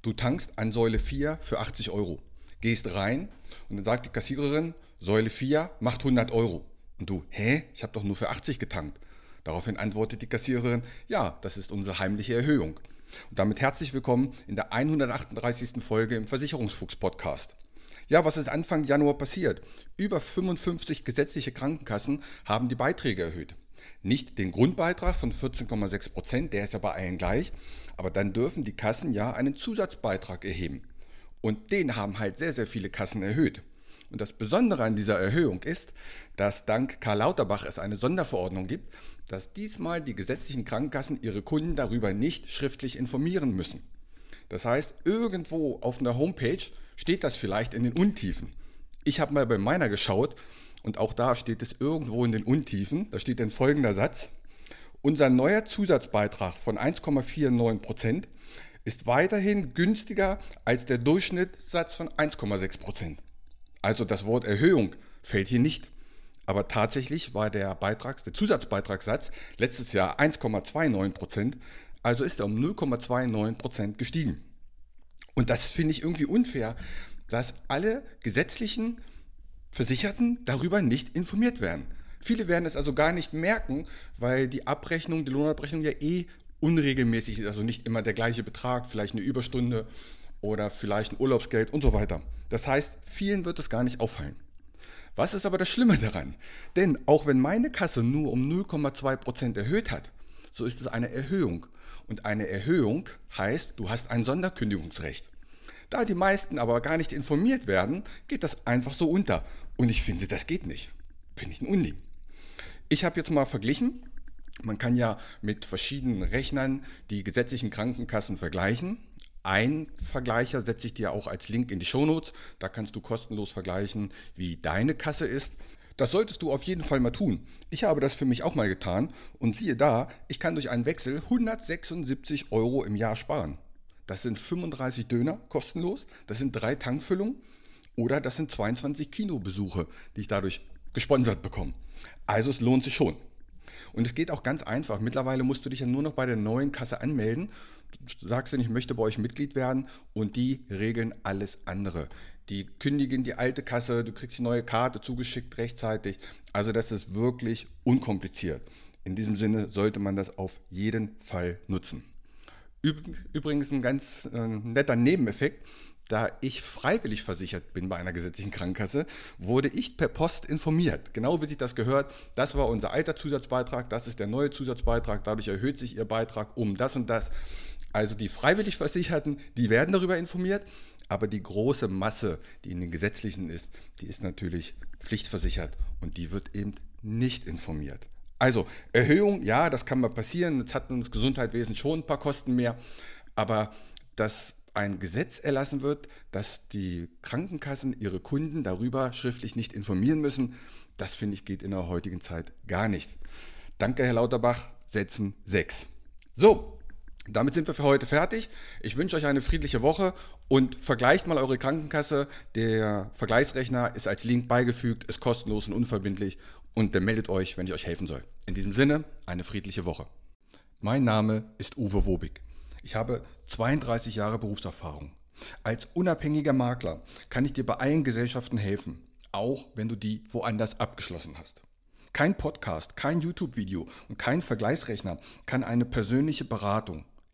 Du tankst an Säule 4 für 80 Euro. Gehst rein und dann sagt die Kassiererin, Säule 4 macht 100 Euro. Und du, hä? Ich habe doch nur für 80 getankt. Daraufhin antwortet die Kassiererin, ja, das ist unsere heimliche Erhöhung. Und damit herzlich willkommen in der 138. Folge im Versicherungsfuchs-Podcast. Ja, was ist Anfang Januar passiert? Über 55 gesetzliche Krankenkassen haben die Beiträge erhöht. Nicht den Grundbeitrag von 14,6 Prozent, der ist ja bei allen gleich, aber dann dürfen die Kassen ja einen Zusatzbeitrag erheben. Und den haben halt sehr, sehr viele Kassen erhöht. Und das Besondere an dieser Erhöhung ist, dass dank Karl Lauterbach es eine Sonderverordnung gibt, dass diesmal die gesetzlichen Krankenkassen ihre Kunden darüber nicht schriftlich informieren müssen. Das heißt, irgendwo auf einer Homepage steht das vielleicht in den Untiefen. Ich habe mal bei meiner geschaut und auch da steht es irgendwo in den Untiefen. Da steht dann folgender Satz. Unser neuer Zusatzbeitrag von 1,49 Prozent ist weiterhin günstiger als der Durchschnittssatz von 1,6 Prozent. Also das Wort Erhöhung fällt hier nicht. Aber tatsächlich war der Beitrags, der Zusatzbeitragssatz letztes Jahr 1,29 Prozent. Also ist er um 0,29 Prozent gestiegen. Und das finde ich irgendwie unfair, dass alle gesetzlichen Versicherten darüber nicht informiert werden. Viele werden es also gar nicht merken, weil die Abrechnung, die Lohnabrechnung ja eh unregelmäßig ist, also nicht immer der gleiche Betrag, vielleicht eine Überstunde oder vielleicht ein Urlaubsgeld und so weiter. Das heißt, vielen wird es gar nicht auffallen. Was ist aber das Schlimme daran? Denn auch wenn meine Kasse nur um 0,2% erhöht hat, so ist es eine Erhöhung. Und eine Erhöhung heißt, du hast ein Sonderkündigungsrecht. Da die meisten aber gar nicht informiert werden, geht das einfach so unter. Und ich finde, das geht nicht. Finde ich ein Unding. Ich habe jetzt mal verglichen. Man kann ja mit verschiedenen Rechnern die gesetzlichen Krankenkassen vergleichen. Ein Vergleicher setze ich dir auch als Link in die Shownotes. Da kannst du kostenlos vergleichen, wie deine Kasse ist. Das solltest du auf jeden Fall mal tun. Ich habe das für mich auch mal getan und siehe da, ich kann durch einen Wechsel 176 Euro im Jahr sparen. Das sind 35 Döner kostenlos, das sind drei Tankfüllungen oder das sind 22 Kinobesuche, die ich dadurch gesponsert bekomme. Also es lohnt sich schon. Und es geht auch ganz einfach. Mittlerweile musst du dich ja nur noch bei der neuen Kasse anmelden. Du sagst dann, ich möchte bei euch Mitglied werden und die regeln alles andere. Die kündigen die alte Kasse, du kriegst die neue Karte zugeschickt rechtzeitig. Also das ist wirklich unkompliziert. In diesem Sinne sollte man das auf jeden Fall nutzen. Übrigens ein ganz äh, netter Nebeneffekt. Da ich freiwillig versichert bin bei einer gesetzlichen Krankenkasse, wurde ich per Post informiert. Genau wie sich das gehört. Das war unser alter Zusatzbeitrag, das ist der neue Zusatzbeitrag. Dadurch erhöht sich Ihr Beitrag um das und das. Also die freiwillig Versicherten, die werden darüber informiert. Aber die große Masse, die in den gesetzlichen ist, die ist natürlich pflichtversichert und die wird eben nicht informiert. Also Erhöhung, ja, das kann mal passieren. Jetzt hat uns Gesundheitswesen schon ein paar Kosten mehr. Aber dass ein Gesetz erlassen wird, dass die Krankenkassen ihre Kunden darüber schriftlich nicht informieren müssen, das finde ich geht in der heutigen Zeit gar nicht. Danke, Herr Lauterbach. Setzen 6. So, damit sind wir für heute fertig. Ich wünsche euch eine friedliche Woche und vergleicht mal eure Krankenkasse. Der Vergleichsrechner ist als Link beigefügt, ist kostenlos und unverbindlich und der meldet euch, wenn ich euch helfen soll. In diesem Sinne, eine friedliche Woche. Mein Name ist Uwe Wobig. Ich habe 32 Jahre Berufserfahrung. Als unabhängiger Makler kann ich dir bei allen Gesellschaften helfen, auch wenn du die woanders abgeschlossen hast. Kein Podcast, kein YouTube-Video und kein Vergleichsrechner kann eine persönliche Beratung,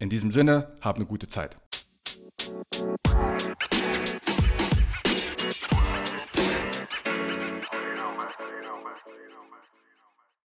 In diesem Sinne, hab eine gute Zeit.